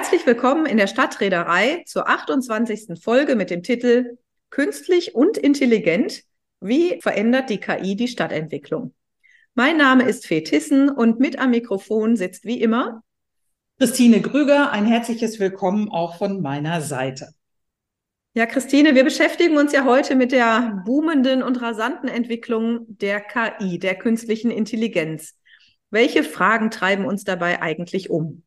Herzlich willkommen in der Stadtreederei zur 28. Folge mit dem Titel Künstlich und intelligent. Wie verändert die KI die Stadtentwicklung? Mein Name ist Fee Tissen und mit am Mikrofon sitzt wie immer Christine Grüger. Ein herzliches Willkommen auch von meiner Seite. Ja, Christine, wir beschäftigen uns ja heute mit der boomenden und rasanten Entwicklung der KI, der künstlichen Intelligenz. Welche Fragen treiben uns dabei eigentlich um?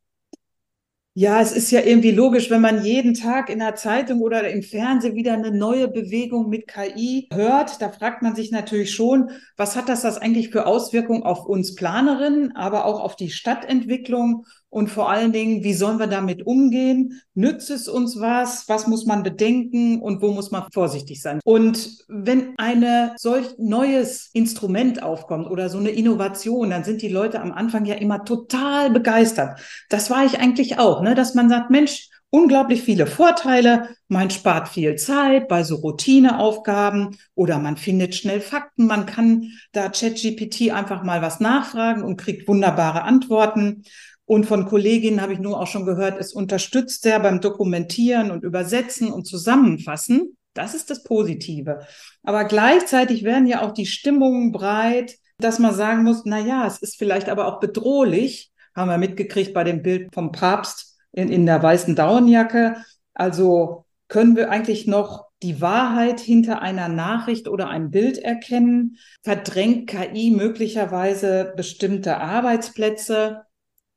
Ja, es ist ja irgendwie logisch, wenn man jeden Tag in der Zeitung oder im Fernsehen wieder eine neue Bewegung mit KI hört. Da fragt man sich natürlich schon, was hat das, das eigentlich für Auswirkungen auf uns Planerinnen, aber auch auf die Stadtentwicklung und vor allen Dingen, wie sollen wir damit umgehen? Nützt es uns was? Was muss man bedenken und wo muss man vorsichtig sein? Und wenn eine solch neues Instrument aufkommt oder so eine Innovation, dann sind die Leute am Anfang ja immer total begeistert. Das war ich eigentlich auch, ne? dass man sagt, Mensch, unglaublich viele Vorteile. Man spart viel Zeit bei so Routineaufgaben oder man findet schnell Fakten. Man kann da ChatGPT einfach mal was nachfragen und kriegt wunderbare Antworten. Und von Kolleginnen habe ich nur auch schon gehört, es unterstützt sehr beim Dokumentieren und Übersetzen und Zusammenfassen. Das ist das Positive. Aber gleichzeitig werden ja auch die Stimmungen breit, dass man sagen muss, na ja, es ist vielleicht aber auch bedrohlich. Haben wir mitgekriegt bei dem Bild vom Papst in, in der weißen Daunenjacke. Also können wir eigentlich noch die Wahrheit hinter einer Nachricht oder einem Bild erkennen? Verdrängt KI möglicherweise bestimmte Arbeitsplätze?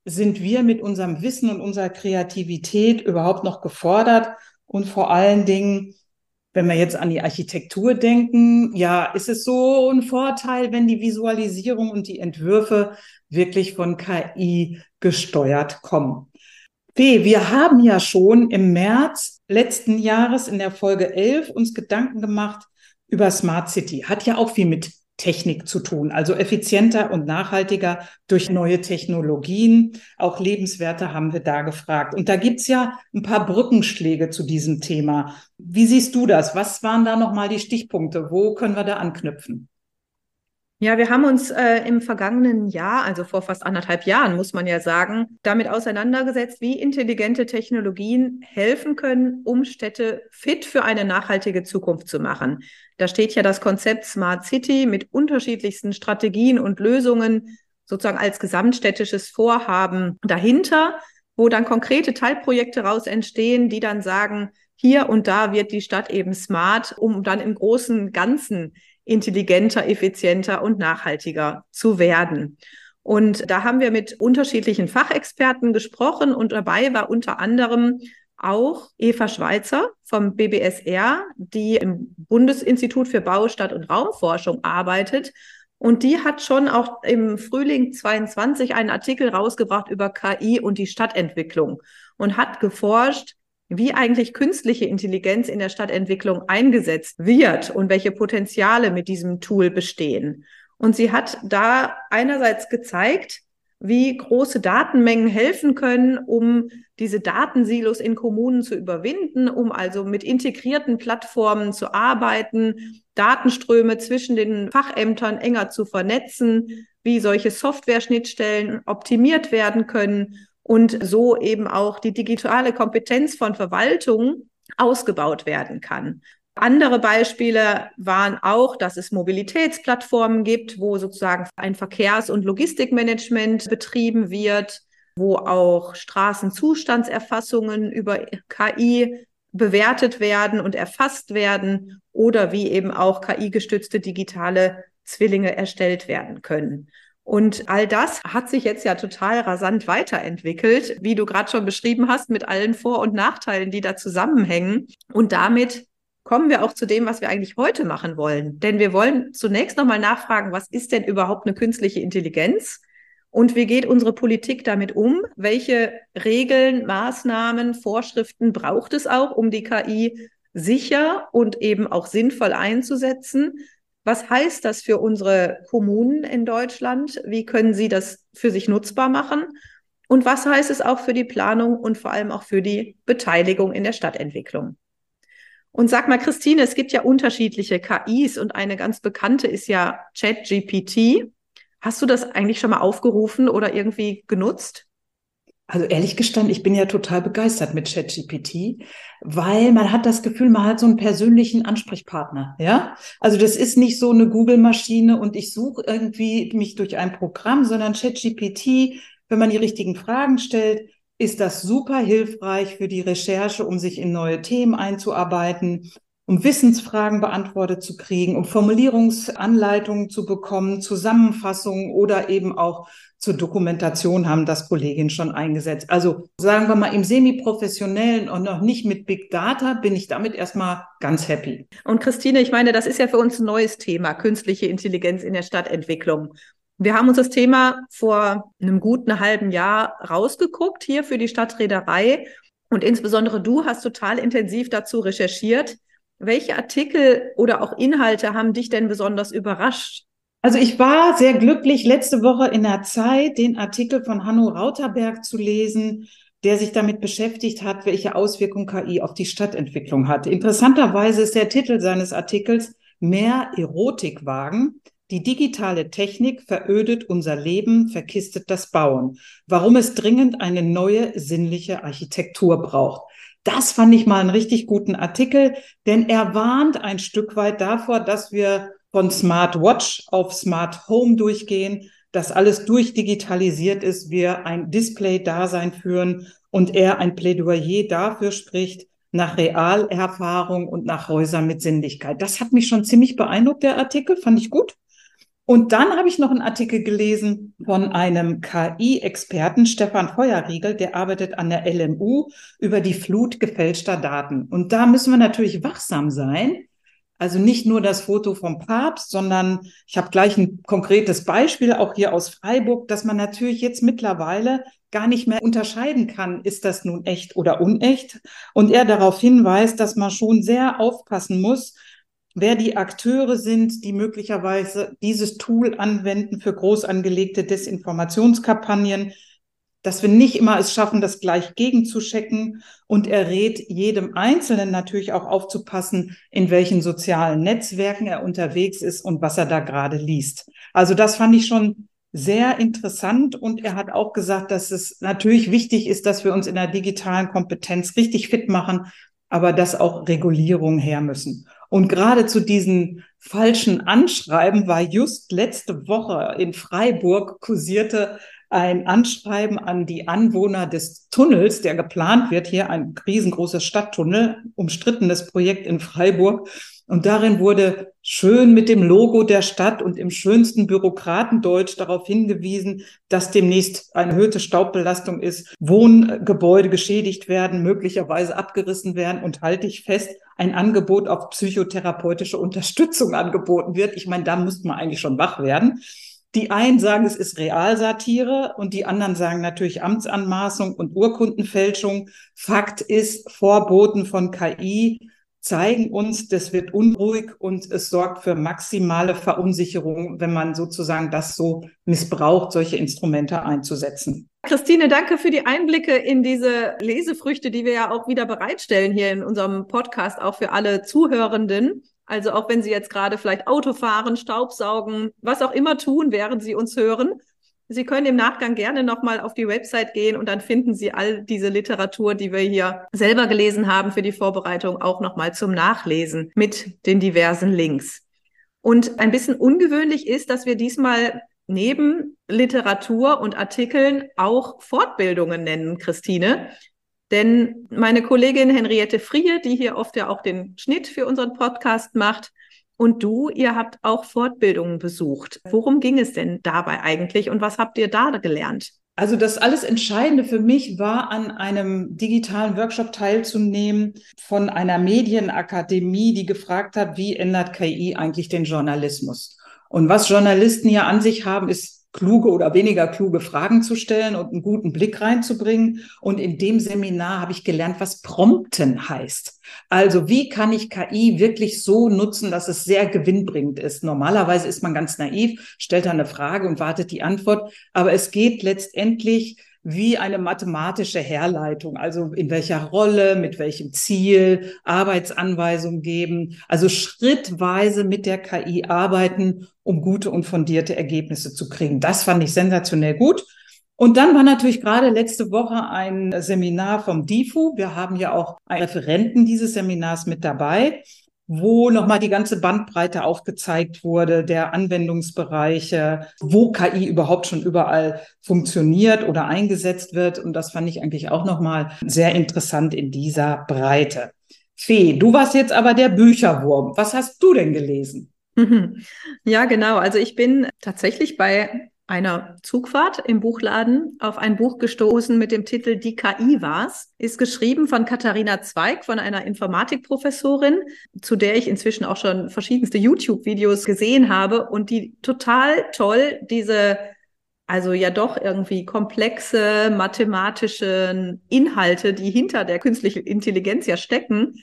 Sind wir mit unserem Wissen und unserer Kreativität überhaupt noch gefordert? Und vor allen Dingen, wenn wir jetzt an die Architektur denken, ja, ist es so ein Vorteil, wenn die Visualisierung und die Entwürfe wirklich von KI gesteuert kommen. P, wir haben ja schon im März letzten Jahres in der Folge 11 uns Gedanken gemacht über Smart City. Hat ja auch viel mit Technik zu tun, also effizienter und nachhaltiger durch neue Technologien. Auch Lebenswerte haben wir da gefragt. Und da gibt's ja ein paar Brückenschläge zu diesem Thema. Wie siehst du das? Was waren da nochmal die Stichpunkte? Wo können wir da anknüpfen? Ja, wir haben uns äh, im vergangenen Jahr, also vor fast anderthalb Jahren, muss man ja sagen, damit auseinandergesetzt, wie intelligente Technologien helfen können, um Städte fit für eine nachhaltige Zukunft zu machen. Da steht ja das Konzept Smart City mit unterschiedlichsten Strategien und Lösungen sozusagen als gesamtstädtisches Vorhaben dahinter, wo dann konkrete Teilprojekte raus entstehen, die dann sagen, hier und da wird die Stadt eben smart, um dann im großen Ganzen intelligenter, effizienter und nachhaltiger zu werden. Und da haben wir mit unterschiedlichen Fachexperten gesprochen und dabei war unter anderem auch Eva Schweizer vom BBSR, die im Bundesinstitut für Bau, Stadt und Raumforschung arbeitet. Und die hat schon auch im Frühling 22 einen Artikel rausgebracht über KI und die Stadtentwicklung und hat geforscht, wie eigentlich künstliche Intelligenz in der Stadtentwicklung eingesetzt wird und welche Potenziale mit diesem Tool bestehen. Und sie hat da einerseits gezeigt, wie große Datenmengen helfen können, um diese Datensilos in Kommunen zu überwinden, um also mit integrierten Plattformen zu arbeiten, Datenströme zwischen den Fachämtern enger zu vernetzen, wie solche Software-Schnittstellen optimiert werden können und so eben auch die digitale Kompetenz von Verwaltung ausgebaut werden kann. Andere Beispiele waren auch, dass es Mobilitätsplattformen gibt, wo sozusagen ein Verkehrs- und Logistikmanagement betrieben wird, wo auch Straßenzustandserfassungen über KI bewertet werden und erfasst werden oder wie eben auch KI-gestützte digitale Zwillinge erstellt werden können. Und all das hat sich jetzt ja total rasant weiterentwickelt, wie du gerade schon beschrieben hast, mit allen Vor- und Nachteilen, die da zusammenhängen. Und damit kommen wir auch zu dem, was wir eigentlich heute machen wollen. Denn wir wollen zunächst nochmal nachfragen, was ist denn überhaupt eine künstliche Intelligenz? Und wie geht unsere Politik damit um? Welche Regeln, Maßnahmen, Vorschriften braucht es auch, um die KI sicher und eben auch sinnvoll einzusetzen? Was heißt das für unsere Kommunen in Deutschland? Wie können sie das für sich nutzbar machen? Und was heißt es auch für die Planung und vor allem auch für die Beteiligung in der Stadtentwicklung? Und sag mal, Christine, es gibt ja unterschiedliche KIs und eine ganz bekannte ist ja ChatGPT. Hast du das eigentlich schon mal aufgerufen oder irgendwie genutzt? Also ehrlich gestanden, ich bin ja total begeistert mit ChatGPT, weil man hat das Gefühl, man hat so einen persönlichen Ansprechpartner, ja? Also das ist nicht so eine Google-Maschine und ich suche irgendwie mich durch ein Programm, sondern ChatGPT, wenn man die richtigen Fragen stellt, ist das super hilfreich für die Recherche, um sich in neue Themen einzuarbeiten, um Wissensfragen beantwortet zu kriegen, um Formulierungsanleitungen zu bekommen, Zusammenfassungen oder eben auch zur Dokumentation haben das Kolleginnen schon eingesetzt. Also sagen wir mal im semi-professionellen und noch nicht mit Big Data bin ich damit erstmal ganz happy. Und Christine, ich meine, das ist ja für uns ein neues Thema, künstliche Intelligenz in der Stadtentwicklung. Wir haben uns das Thema vor einem guten halben Jahr rausgeguckt hier für die Stadtreederei. Und insbesondere du hast total intensiv dazu recherchiert. Welche Artikel oder auch Inhalte haben dich denn besonders überrascht? Also ich war sehr glücklich, letzte Woche in der Zeit den Artikel von Hanno Rauterberg zu lesen, der sich damit beschäftigt hat, welche Auswirkungen KI auf die Stadtentwicklung hat. Interessanterweise ist der Titel seines Artikels Mehr Erotikwagen, die digitale Technik verödet unser Leben, verkistet das Bauen. Warum es dringend eine neue sinnliche Architektur braucht. Das fand ich mal einen richtig guten Artikel, denn er warnt ein Stück weit davor, dass wir von Smart Watch auf Smart Home durchgehen, dass alles durchdigitalisiert ist, wir ein Display-Dasein führen und er ein Plädoyer dafür spricht, nach Realerfahrung und nach Häusern mit Sinnlichkeit. Das hat mich schon ziemlich beeindruckt, der Artikel, fand ich gut. Und dann habe ich noch einen Artikel gelesen von einem KI-Experten, Stefan Feuerriegel, der arbeitet an der LMU über die Flut gefälschter Daten. Und da müssen wir natürlich wachsam sein. Also nicht nur das Foto vom Papst, sondern ich habe gleich ein konkretes Beispiel auch hier aus Freiburg, dass man natürlich jetzt mittlerweile gar nicht mehr unterscheiden kann, ist das nun echt oder unecht. Und er darauf hinweist, dass man schon sehr aufpassen muss, wer die Akteure sind, die möglicherweise dieses Tool anwenden für groß angelegte Desinformationskampagnen, dass wir nicht immer es schaffen, das gleich gegenzuchecken. Und er rät jedem Einzelnen natürlich auch aufzupassen, in welchen sozialen Netzwerken er unterwegs ist und was er da gerade liest. Also das fand ich schon sehr interessant. Und er hat auch gesagt, dass es natürlich wichtig ist, dass wir uns in der digitalen Kompetenz richtig fit machen, aber dass auch Regulierungen her müssen. Und gerade zu diesen falschen Anschreiben war just letzte Woche in Freiburg kursierte ein Anschreiben an die Anwohner des Tunnels, der geplant wird, hier ein riesengroßes Stadttunnel, umstrittenes Projekt in Freiburg. Und darin wurde schön mit dem Logo der Stadt und im schönsten Bürokratendeutsch darauf hingewiesen, dass demnächst eine erhöhte Staubbelastung ist, Wohngebäude geschädigt werden, möglicherweise abgerissen werden und halte ich fest, ein Angebot auf psychotherapeutische Unterstützung angeboten wird. Ich meine, da muss man eigentlich schon wach werden. Die einen sagen, es ist Realsatire und die anderen sagen natürlich Amtsanmaßung und Urkundenfälschung. Fakt ist, Vorboten von KI zeigen uns, das wird unruhig und es sorgt für maximale Verunsicherung, wenn man sozusagen das so missbraucht, solche Instrumente einzusetzen. Christine, danke für die Einblicke in diese Lesefrüchte, die wir ja auch wieder bereitstellen hier in unserem Podcast, auch für alle Zuhörenden. Also auch wenn Sie jetzt gerade vielleicht Auto fahren, Staubsaugen, was auch immer tun, während Sie uns hören. Sie können im Nachgang gerne nochmal auf die Website gehen und dann finden Sie all diese Literatur, die wir hier selber gelesen haben für die Vorbereitung, auch nochmal zum Nachlesen mit den diversen Links. Und ein bisschen ungewöhnlich ist, dass wir diesmal neben Literatur und Artikeln auch Fortbildungen nennen, Christine. Denn meine Kollegin Henriette Frie, die hier oft ja auch den Schnitt für unseren Podcast macht, und du, ihr habt auch Fortbildungen besucht. Worum ging es denn dabei eigentlich und was habt ihr da gelernt? Also das alles Entscheidende für mich war, an einem digitalen Workshop teilzunehmen von einer Medienakademie, die gefragt hat, wie ändert KI eigentlich den Journalismus? Und was Journalisten ja an sich haben, ist kluge oder weniger kluge Fragen zu stellen und einen guten Blick reinzubringen. Und in dem Seminar habe ich gelernt, was Prompten heißt. Also wie kann ich KI wirklich so nutzen, dass es sehr gewinnbringend ist? Normalerweise ist man ganz naiv, stellt da eine Frage und wartet die Antwort. Aber es geht letztendlich wie eine mathematische Herleitung, also in welcher Rolle, mit welchem Ziel, Arbeitsanweisungen geben, also schrittweise mit der KI arbeiten, um gute und fundierte Ergebnisse zu kriegen. Das fand ich sensationell gut. Und dann war natürlich gerade letzte Woche ein Seminar vom DIFU. Wir haben ja auch einen Referenten dieses Seminars mit dabei, wo nochmal die ganze Bandbreite aufgezeigt wurde, der Anwendungsbereiche, wo KI überhaupt schon überall funktioniert oder eingesetzt wird. Und das fand ich eigentlich auch nochmal sehr interessant in dieser Breite. Fee, du warst jetzt aber der Bücherwurm. Was hast du denn gelesen? Ja, genau. Also ich bin tatsächlich bei einer Zugfahrt im Buchladen auf ein Buch gestoßen mit dem Titel Die KI war's. Ist geschrieben von Katharina Zweig, von einer Informatikprofessorin, zu der ich inzwischen auch schon verschiedenste YouTube-Videos gesehen habe und die total toll diese also ja doch irgendwie komplexe mathematische Inhalte, die hinter der künstlichen Intelligenz ja stecken,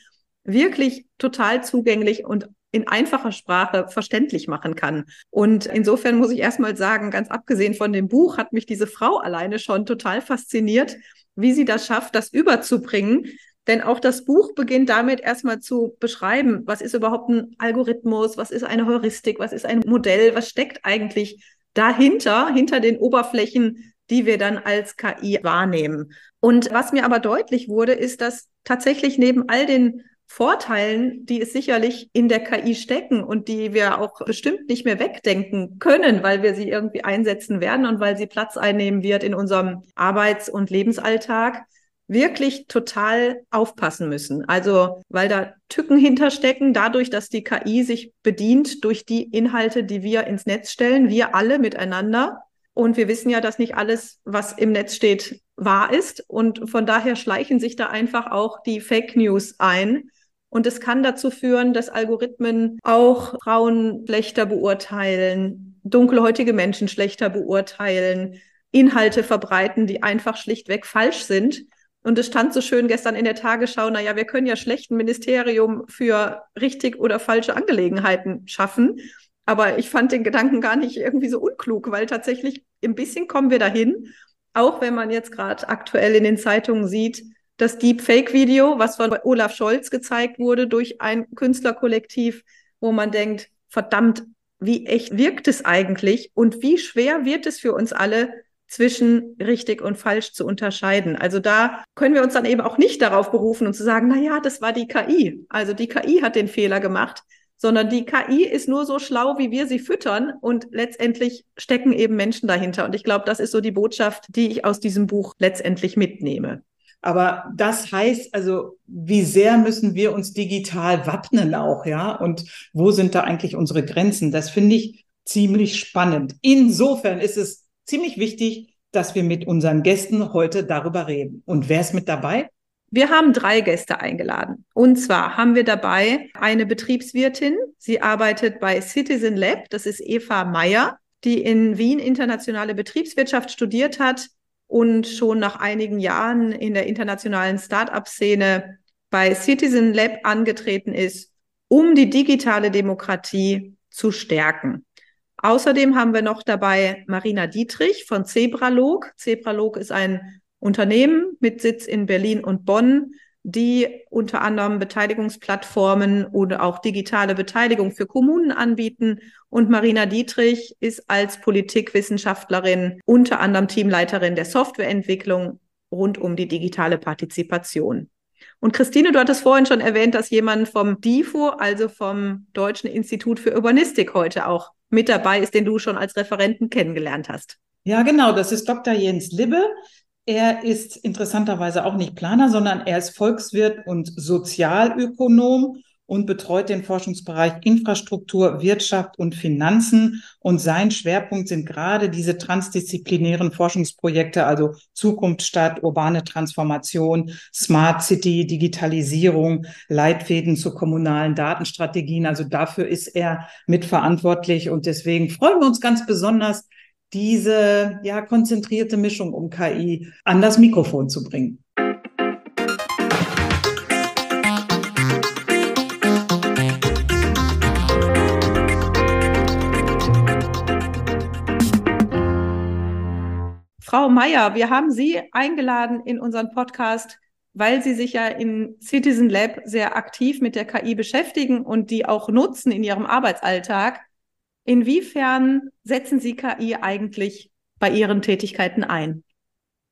wirklich total zugänglich und in einfacher Sprache verständlich machen kann. Und insofern muss ich erstmal sagen, ganz abgesehen von dem Buch hat mich diese Frau alleine schon total fasziniert, wie sie das schafft, das überzubringen. Denn auch das Buch beginnt damit erstmal zu beschreiben, was ist überhaupt ein Algorithmus, was ist eine Heuristik, was ist ein Modell, was steckt eigentlich dahinter, hinter den Oberflächen, die wir dann als KI wahrnehmen. Und was mir aber deutlich wurde, ist, dass tatsächlich neben all den Vorteilen, die es sicherlich in der KI stecken und die wir auch bestimmt nicht mehr wegdenken können, weil wir sie irgendwie einsetzen werden und weil sie Platz einnehmen wird in unserem Arbeits- und Lebensalltag, wirklich total aufpassen müssen. Also, weil da Tücken hinterstecken, dadurch, dass die KI sich bedient durch die Inhalte, die wir ins Netz stellen, wir alle miteinander. Und wir wissen ja, dass nicht alles, was im Netz steht, wahr ist. Und von daher schleichen sich da einfach auch die Fake News ein. Und es kann dazu führen, dass Algorithmen auch Frauen schlechter beurteilen, dunkelhäutige Menschen schlechter beurteilen, Inhalte verbreiten, die einfach schlichtweg falsch sind. Und es stand so schön gestern in der Tagesschau, na ja, wir können ja schlecht ein Ministerium für richtig oder falsche Angelegenheiten schaffen. Aber ich fand den Gedanken gar nicht irgendwie so unklug, weil tatsächlich ein bisschen kommen wir dahin. Auch wenn man jetzt gerade aktuell in den Zeitungen sieht, das Deepfake-Video, was von Olaf Scholz gezeigt wurde durch ein Künstlerkollektiv, wo man denkt, verdammt, wie echt wirkt es eigentlich und wie schwer wird es für uns alle, zwischen richtig und falsch zu unterscheiden. Also da können wir uns dann eben auch nicht darauf berufen und zu sagen, na ja, das war die KI. Also die KI hat den Fehler gemacht, sondern die KI ist nur so schlau, wie wir sie füttern und letztendlich stecken eben Menschen dahinter. Und ich glaube, das ist so die Botschaft, die ich aus diesem Buch letztendlich mitnehme. Aber das heißt also, wie sehr müssen wir uns digital wappnen auch, ja? Und wo sind da eigentlich unsere Grenzen? Das finde ich ziemlich spannend. Insofern ist es ziemlich wichtig, dass wir mit unseren Gästen heute darüber reden. Und wer ist mit dabei? Wir haben drei Gäste eingeladen. Und zwar haben wir dabei eine Betriebswirtin. Sie arbeitet bei Citizen Lab. Das ist Eva Meyer, die in Wien internationale Betriebswirtschaft studiert hat und schon nach einigen Jahren in der internationalen Start-up-Szene bei Citizen Lab angetreten ist, um die digitale Demokratie zu stärken. Außerdem haben wir noch dabei Marina Dietrich von Zebralog. Zebralog ist ein Unternehmen mit Sitz in Berlin und Bonn, die unter anderem Beteiligungsplattformen oder auch digitale Beteiligung für Kommunen anbieten. Und Marina Dietrich ist als Politikwissenschaftlerin unter anderem Teamleiterin der Softwareentwicklung rund um die digitale Partizipation. Und Christine, du hattest vorhin schon erwähnt, dass jemand vom DIFO, also vom Deutschen Institut für Urbanistik, heute auch mit dabei ist, den du schon als Referenten kennengelernt hast. Ja, genau. Das ist Dr. Jens Libbe. Er ist interessanterweise auch nicht Planer, sondern er ist Volkswirt und Sozialökonom und betreut den Forschungsbereich Infrastruktur, Wirtschaft und Finanzen. Und sein Schwerpunkt sind gerade diese transdisziplinären Forschungsprojekte, also Zukunftsstadt, urbane Transformation, Smart City, Digitalisierung, Leitfäden zu kommunalen Datenstrategien. Also dafür ist er mitverantwortlich. Und deswegen freuen wir uns ganz besonders, diese ja konzentrierte Mischung um KI an das Mikrofon zu bringen. Frau Meier, wir haben Sie eingeladen in unseren Podcast, weil Sie sich ja in Citizen Lab sehr aktiv mit der KI beschäftigen und die auch nutzen in Ihrem Arbeitsalltag. Inwiefern setzen Sie KI eigentlich bei Ihren Tätigkeiten ein?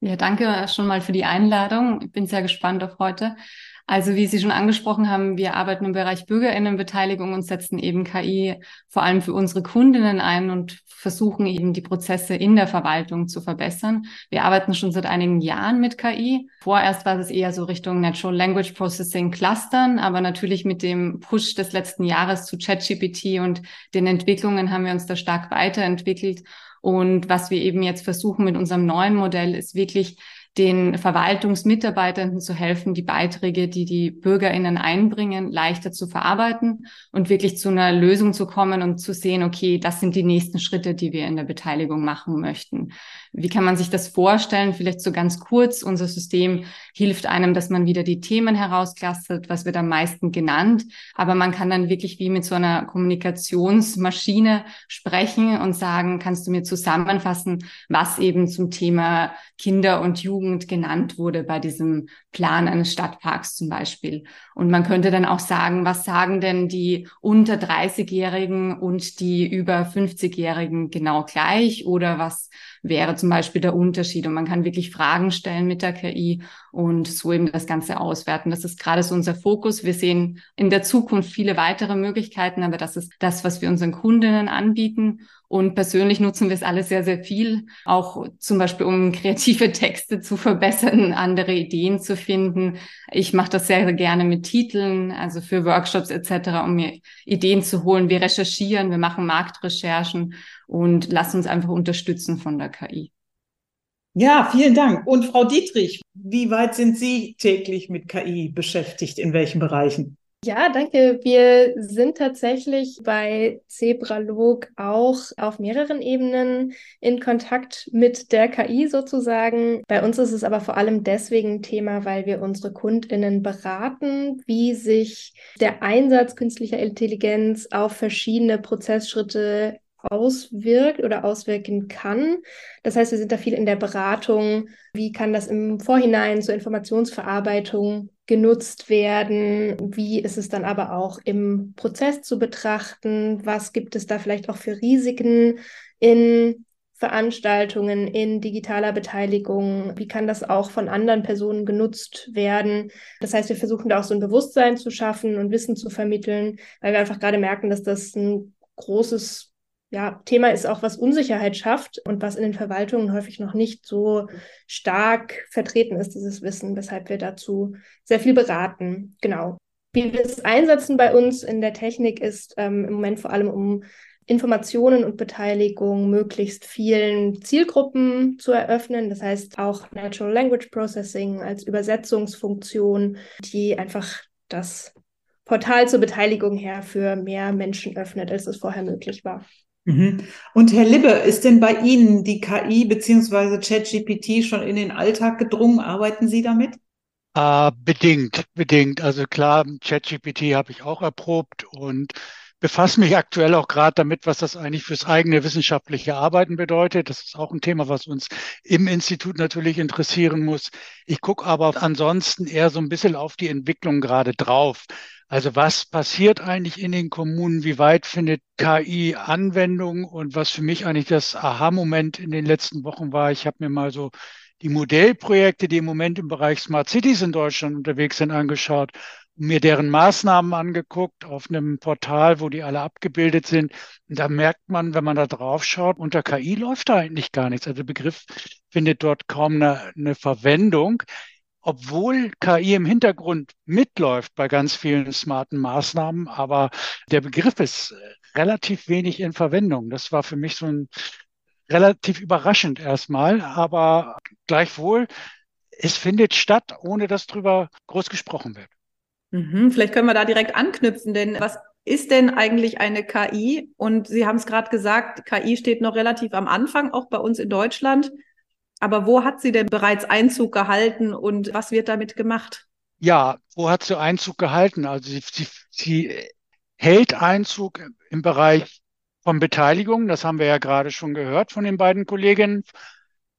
Ja, danke schon mal für die Einladung. Ich bin sehr gespannt auf heute. Also wie Sie schon angesprochen haben, wir arbeiten im Bereich Bürgerinnenbeteiligung und setzen eben KI vor allem für unsere Kundinnen ein und versuchen eben die Prozesse in der Verwaltung zu verbessern. Wir arbeiten schon seit einigen Jahren mit KI. Vorerst war es eher so Richtung Natural Language Processing Clustern, aber natürlich mit dem Push des letzten Jahres zu ChatGPT und den Entwicklungen haben wir uns da stark weiterentwickelt. Und was wir eben jetzt versuchen mit unserem neuen Modell ist wirklich den Verwaltungsmitarbeitenden zu helfen, die Beiträge, die die Bürgerinnen einbringen, leichter zu verarbeiten und wirklich zu einer Lösung zu kommen und zu sehen, okay, das sind die nächsten Schritte, die wir in der Beteiligung machen möchten. Wie kann man sich das vorstellen? Vielleicht so ganz kurz. Unser System hilft einem, dass man wieder die Themen herausklastert, was wird am meisten genannt. Aber man kann dann wirklich wie mit so einer Kommunikationsmaschine sprechen und sagen, kannst du mir zusammenfassen, was eben zum Thema Kinder und Jugend genannt wurde bei diesem Plan eines Stadtparks zum Beispiel. Und man könnte dann auch sagen, was sagen denn die unter 30-Jährigen und die über 50-Jährigen genau gleich oder was wäre zum Beispiel der Unterschied. Und man kann wirklich Fragen stellen mit der KI und so eben das Ganze auswerten. Das ist gerade so unser Fokus. Wir sehen in der Zukunft viele weitere Möglichkeiten, aber das ist das, was wir unseren Kundinnen anbieten. Und persönlich nutzen wir es alle sehr, sehr viel, auch zum Beispiel, um kreative Texte zu verbessern, andere Ideen zu finden. Ich mache das sehr, sehr gerne mit Titeln, also für Workshops etc., um mir Ideen zu holen. Wir recherchieren, wir machen Marktrecherchen und lassen uns einfach unterstützen von der KI. Ja, vielen Dank. Und Frau Dietrich, wie weit sind Sie täglich mit KI beschäftigt? In welchen Bereichen? Ja, danke. Wir sind tatsächlich bei Zebralog auch auf mehreren Ebenen in Kontakt mit der KI sozusagen. Bei uns ist es aber vor allem deswegen Thema, weil wir unsere KundInnen beraten, wie sich der Einsatz künstlicher Intelligenz auf verschiedene Prozessschritte auswirkt oder auswirken kann. Das heißt, wir sind da viel in der Beratung. Wie kann das im Vorhinein zur Informationsverarbeitung genutzt werden? Wie ist es dann aber auch im Prozess zu betrachten? Was gibt es da vielleicht auch für Risiken in Veranstaltungen, in digitaler Beteiligung? Wie kann das auch von anderen Personen genutzt werden? Das heißt, wir versuchen da auch so ein Bewusstsein zu schaffen und Wissen zu vermitteln, weil wir einfach gerade merken, dass das ein großes ja, Thema ist auch, was Unsicherheit schafft und was in den Verwaltungen häufig noch nicht so stark vertreten ist, dieses Wissen, weshalb wir dazu sehr viel beraten. Genau. Wie wir es einsetzen bei uns in der Technik ist ähm, im Moment vor allem um Informationen und Beteiligung möglichst vielen Zielgruppen zu eröffnen. Das heißt auch Natural Language Processing als Übersetzungsfunktion, die einfach das Portal zur Beteiligung her für mehr Menschen öffnet, als es vorher möglich war. Mhm. Und Herr Libbe, ist denn bei Ihnen die KI bzw. ChatGPT schon in den Alltag gedrungen? Arbeiten Sie damit? Äh, bedingt, bedingt. Also klar, ChatGPT habe ich auch erprobt und befasse mich aktuell auch gerade damit, was das eigentlich fürs eigene wissenschaftliche Arbeiten bedeutet. Das ist auch ein Thema, was uns im Institut natürlich interessieren muss. Ich gucke aber ansonsten eher so ein bisschen auf die Entwicklung gerade drauf. Also was passiert eigentlich in den Kommunen? Wie weit findet KI Anwendung? Und was für mich eigentlich das Aha-Moment in den letzten Wochen war, ich habe mir mal so die Modellprojekte, die im Moment im Bereich Smart Cities in Deutschland unterwegs sind, angeschaut und mir deren Maßnahmen angeguckt auf einem Portal, wo die alle abgebildet sind. Und da merkt man, wenn man da drauf schaut, unter KI läuft da eigentlich gar nichts. Also der Begriff findet dort kaum eine, eine Verwendung obwohl KI im Hintergrund mitläuft bei ganz vielen smarten Maßnahmen, aber der Begriff ist relativ wenig in Verwendung. Das war für mich so ein relativ überraschend erstmal, aber gleichwohl, es findet statt, ohne dass drüber groß gesprochen wird. Mhm, vielleicht können wir da direkt anknüpfen, denn was ist denn eigentlich eine KI? Und Sie haben es gerade gesagt, KI steht noch relativ am Anfang, auch bei uns in Deutschland. Aber wo hat sie denn bereits Einzug gehalten und was wird damit gemacht? Ja, wo hat sie Einzug gehalten? Also sie, sie, sie hält Einzug im Bereich von Beteiligung. Das haben wir ja gerade schon gehört von den beiden Kolleginnen.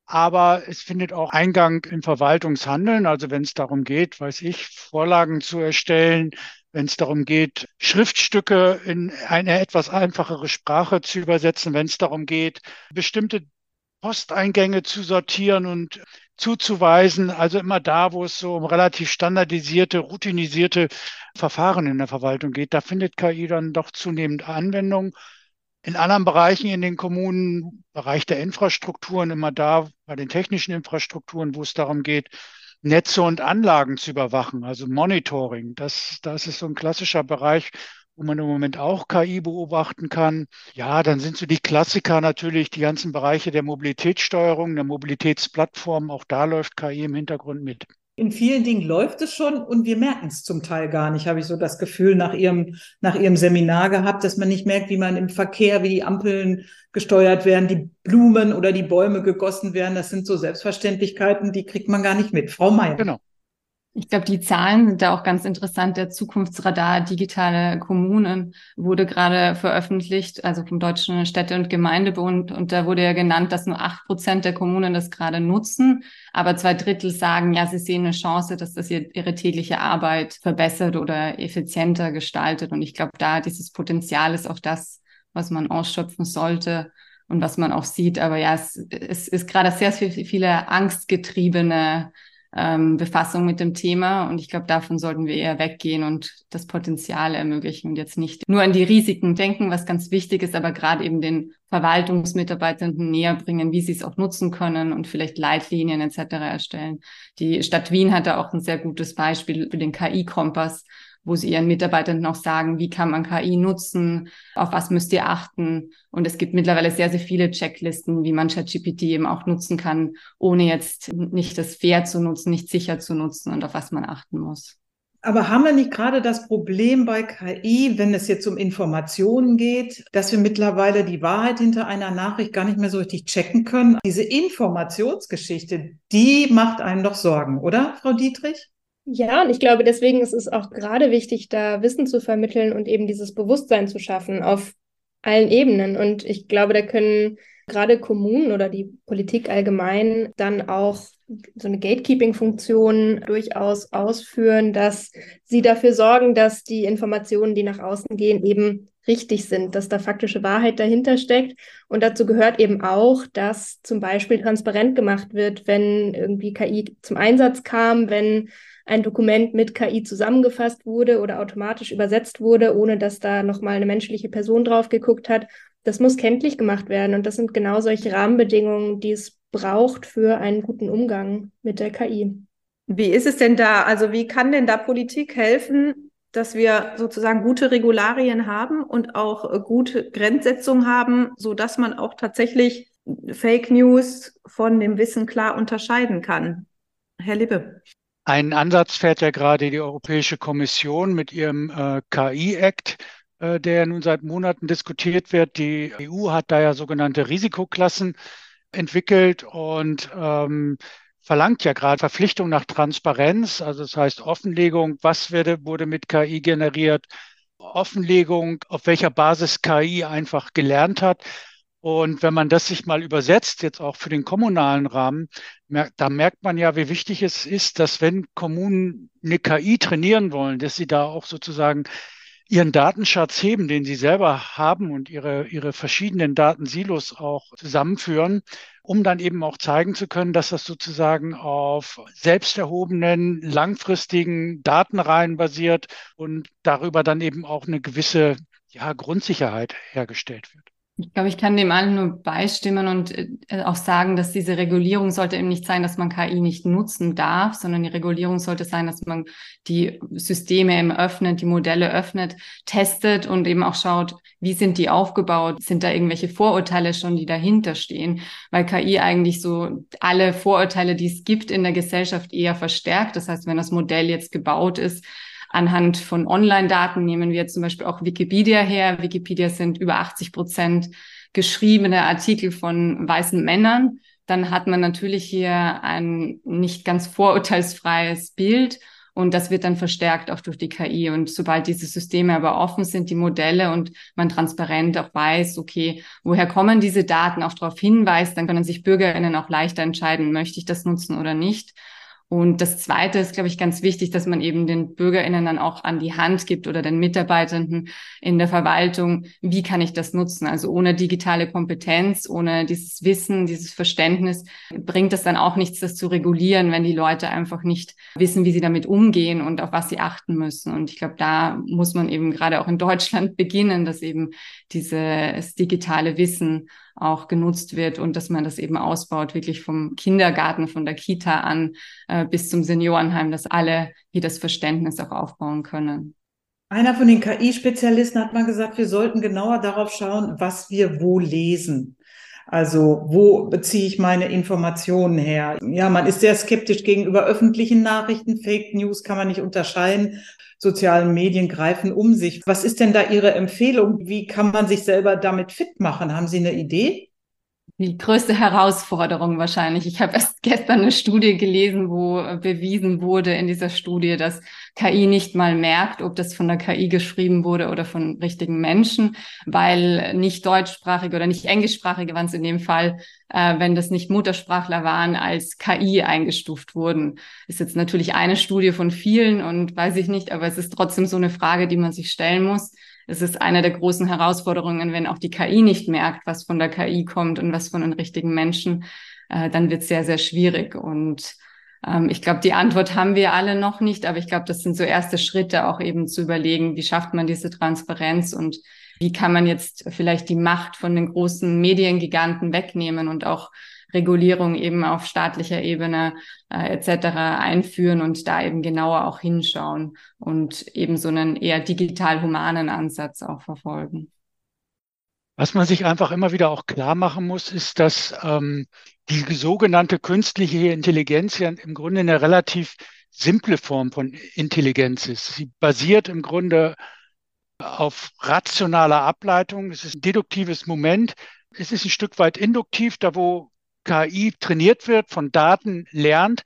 Aber es findet auch Eingang im Verwaltungshandeln. Also wenn es darum geht, weiß ich, Vorlagen zu erstellen, wenn es darum geht, Schriftstücke in eine etwas einfachere Sprache zu übersetzen, wenn es darum geht, bestimmte Posteingänge zu sortieren und zuzuweisen. Also immer da, wo es so um relativ standardisierte, routinisierte Verfahren in der Verwaltung geht, da findet KI dann doch zunehmend Anwendung. In anderen Bereichen in den Kommunen, Bereich der Infrastrukturen, immer da bei den technischen Infrastrukturen, wo es darum geht, Netze und Anlagen zu überwachen, also Monitoring. Das, das ist so ein klassischer Bereich, wo man im Moment auch KI beobachten kann. Ja, dann sind so die Klassiker natürlich die ganzen Bereiche der Mobilitätssteuerung, der Mobilitätsplattform. Auch da läuft KI im Hintergrund mit. In vielen Dingen läuft es schon und wir merken es zum Teil gar nicht, habe ich so das Gefühl nach ihrem, nach ihrem Seminar gehabt, dass man nicht merkt, wie man im Verkehr, wie die Ampeln gesteuert werden, die Blumen oder die Bäume gegossen werden. Das sind so Selbstverständlichkeiten, die kriegt man gar nicht mit. Frau Meier. Genau. Ich glaube, die Zahlen sind da auch ganz interessant. Der Zukunftsradar Digitale Kommunen wurde gerade veröffentlicht, also vom Deutschen Städte- und Gemeindebund. Und da wurde ja genannt, dass nur acht Prozent der Kommunen das gerade nutzen. Aber zwei Drittel sagen, ja, sie sehen eine Chance, dass das ihre tägliche Arbeit verbessert oder effizienter gestaltet. Und ich glaube, da dieses Potenzial ist auch das, was man ausschöpfen sollte und was man auch sieht. Aber ja, es, es ist gerade sehr viele angstgetriebene ähm, Befassung mit dem Thema. Und ich glaube, davon sollten wir eher weggehen und das Potenzial ermöglichen und jetzt nicht nur an die Risiken denken, was ganz wichtig ist, aber gerade eben den Verwaltungsmitarbeitenden näher bringen, wie sie es auch nutzen können und vielleicht Leitlinien etc. erstellen. Die Stadt Wien hatte auch ein sehr gutes Beispiel für den KI-Kompass, wo sie ihren Mitarbeitern noch sagen, wie kann man KI nutzen, auf was müsst ihr achten. Und es gibt mittlerweile sehr, sehr viele Checklisten, wie man ChatGPT eben auch nutzen kann, ohne jetzt nicht das fair zu nutzen, nicht sicher zu nutzen und auf was man achten muss. Aber haben wir nicht gerade das Problem bei KI, wenn es jetzt um Informationen geht, dass wir mittlerweile die Wahrheit hinter einer Nachricht gar nicht mehr so richtig checken können? Diese Informationsgeschichte, die macht einen doch Sorgen, oder, Frau Dietrich? Ja, und ich glaube, deswegen ist es auch gerade wichtig, da Wissen zu vermitteln und eben dieses Bewusstsein zu schaffen auf allen Ebenen. Und ich glaube, da können gerade Kommunen oder die Politik allgemein dann auch so eine Gatekeeping-Funktion durchaus ausführen, dass sie dafür sorgen, dass die Informationen, die nach außen gehen, eben richtig sind, dass da faktische Wahrheit dahinter steckt. Und dazu gehört eben auch, dass zum Beispiel transparent gemacht wird, wenn irgendwie KI zum Einsatz kam, wenn ein Dokument mit KI zusammengefasst wurde oder automatisch übersetzt wurde, ohne dass da nochmal eine menschliche Person drauf geguckt hat. Das muss kenntlich gemacht werden. Und das sind genau solche Rahmenbedingungen, die es braucht für einen guten Umgang mit der KI. Wie ist es denn da? Also wie kann denn da Politik helfen, dass wir sozusagen gute Regularien haben und auch gute Grenzsetzungen haben, so dass man auch tatsächlich Fake News von dem Wissen klar unterscheiden kann? Herr Lippe. Einen Ansatz fährt ja gerade die Europäische Kommission mit ihrem äh, KI-Act, äh, der nun seit Monaten diskutiert wird. Die EU hat da ja sogenannte Risikoklassen entwickelt und ähm, verlangt ja gerade Verpflichtung nach Transparenz, also das heißt Offenlegung, was wurde, wurde mit KI generiert, Offenlegung, auf welcher Basis KI einfach gelernt hat. Und wenn man das sich mal übersetzt, jetzt auch für den kommunalen Rahmen, da merkt man ja, wie wichtig es ist, dass wenn Kommunen eine KI trainieren wollen, dass sie da auch sozusagen ihren Datenschatz heben, den sie selber haben und ihre, ihre verschiedenen Datensilos auch zusammenführen, um dann eben auch zeigen zu können, dass das sozusagen auf selbst erhobenen, langfristigen Datenreihen basiert und darüber dann eben auch eine gewisse ja, Grundsicherheit hergestellt wird. Ich glaube, ich kann dem allen nur beistimmen und äh, auch sagen, dass diese Regulierung sollte eben nicht sein, dass man KI nicht nutzen darf, sondern die Regulierung sollte sein, dass man die Systeme eben öffnet, die Modelle öffnet, testet und eben auch schaut, wie sind die aufgebaut? Sind da irgendwelche Vorurteile schon, die dahinter stehen? Weil KI eigentlich so alle Vorurteile, die es gibt in der Gesellschaft eher verstärkt. Das heißt, wenn das Modell jetzt gebaut ist, anhand von Online-Daten nehmen wir zum Beispiel auch Wikipedia her. Wikipedia sind über 80 Prozent geschriebene Artikel von weißen Männern. Dann hat man natürlich hier ein nicht ganz vorurteilsfreies Bild. Und das wird dann verstärkt auch durch die KI. Und sobald diese Systeme aber offen sind, die Modelle und man transparent auch weiß, okay, woher kommen diese Daten, auch darauf hinweist, dann können sich BürgerInnen auch leichter entscheiden, möchte ich das nutzen oder nicht. Und das Zweite ist, glaube ich, ganz wichtig, dass man eben den BürgerInnen dann auch an die Hand gibt oder den Mitarbeitenden in der Verwaltung, wie kann ich das nutzen? Also ohne digitale Kompetenz, ohne dieses Wissen, dieses Verständnis bringt es dann auch nichts, das zu regulieren, wenn die Leute einfach nicht wissen, wie sie damit umgehen und auf was sie achten müssen. Und ich glaube, da muss man eben gerade auch in Deutschland beginnen, dass eben dieses digitale Wissen auch genutzt wird und dass man das eben ausbaut, wirklich vom Kindergarten, von der Kita an äh, bis zum Seniorenheim, dass alle hier das Verständnis auch aufbauen können. Einer von den KI-Spezialisten hat mal gesagt, wir sollten genauer darauf schauen, was wir wo lesen. Also wo beziehe ich meine Informationen her? Ja, man ist sehr skeptisch gegenüber öffentlichen Nachrichten. Fake News kann man nicht unterscheiden sozialen Medien greifen um sich. Was ist denn da Ihre Empfehlung? Wie kann man sich selber damit fit machen? Haben Sie eine Idee? Die größte Herausforderung wahrscheinlich. Ich habe erst gestern eine Studie gelesen, wo bewiesen wurde in dieser Studie, dass KI nicht mal merkt, ob das von der KI geschrieben wurde oder von richtigen Menschen, weil nicht deutschsprachige oder nicht englischsprachige waren es in dem Fall, äh, wenn das nicht Muttersprachler waren, als KI eingestuft wurden. Ist jetzt natürlich eine Studie von vielen und weiß ich nicht, aber es ist trotzdem so eine Frage, die man sich stellen muss es ist eine der großen Herausforderungen, wenn auch die KI nicht merkt, was von der KI kommt und was von den richtigen Menschen, äh, dann wird es sehr, sehr schwierig. Und ähm, ich glaube, die Antwort haben wir alle noch nicht, aber ich glaube, das sind so erste Schritte, auch eben zu überlegen, wie schafft man diese Transparenz und wie kann man jetzt vielleicht die Macht von den großen Mediengiganten wegnehmen und auch Regulierung eben auf staatlicher Ebene äh, etc. einführen und da eben genauer auch hinschauen und eben so einen eher digital-humanen Ansatz auch verfolgen. Was man sich einfach immer wieder auch klar machen muss, ist, dass ähm, die sogenannte künstliche Intelligenz ja im Grunde eine relativ simple Form von Intelligenz ist. Sie basiert im Grunde auf rationaler Ableitung. Es ist ein deduktives Moment. Es ist ein Stück weit induktiv, da wo KI trainiert wird, von Daten lernt,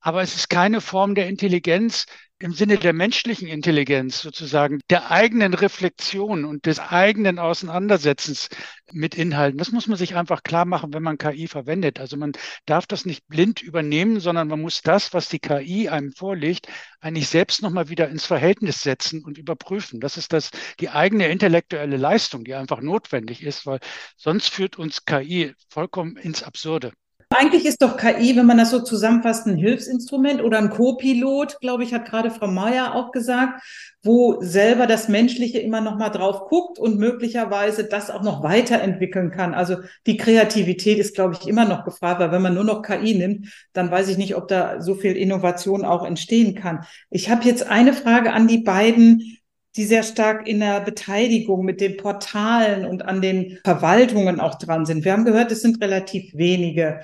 aber es ist keine Form der Intelligenz im Sinne der menschlichen Intelligenz, sozusagen der eigenen Reflexion und des eigenen Auseinandersetzens mit Inhalten. Das muss man sich einfach klar machen, wenn man KI verwendet. Also man darf das nicht blind übernehmen, sondern man muss das, was die KI einem vorlegt, eigentlich selbst nochmal wieder ins Verhältnis setzen und überprüfen. Das ist das, die eigene intellektuelle Leistung, die einfach notwendig ist, weil sonst führt uns KI vollkommen ins Absurde. Eigentlich ist doch KI, wenn man das so zusammenfasst, ein Hilfsinstrument oder ein Co-Pilot, glaube ich, hat gerade Frau Mayer auch gesagt, wo selber das Menschliche immer noch mal drauf guckt und möglicherweise das auch noch weiterentwickeln kann. Also die Kreativität ist, glaube ich, immer noch gefragt, weil wenn man nur noch KI nimmt, dann weiß ich nicht, ob da so viel Innovation auch entstehen kann. Ich habe jetzt eine Frage an die beiden die sehr stark in der Beteiligung mit den Portalen und an den Verwaltungen auch dran sind. Wir haben gehört, es sind relativ wenige.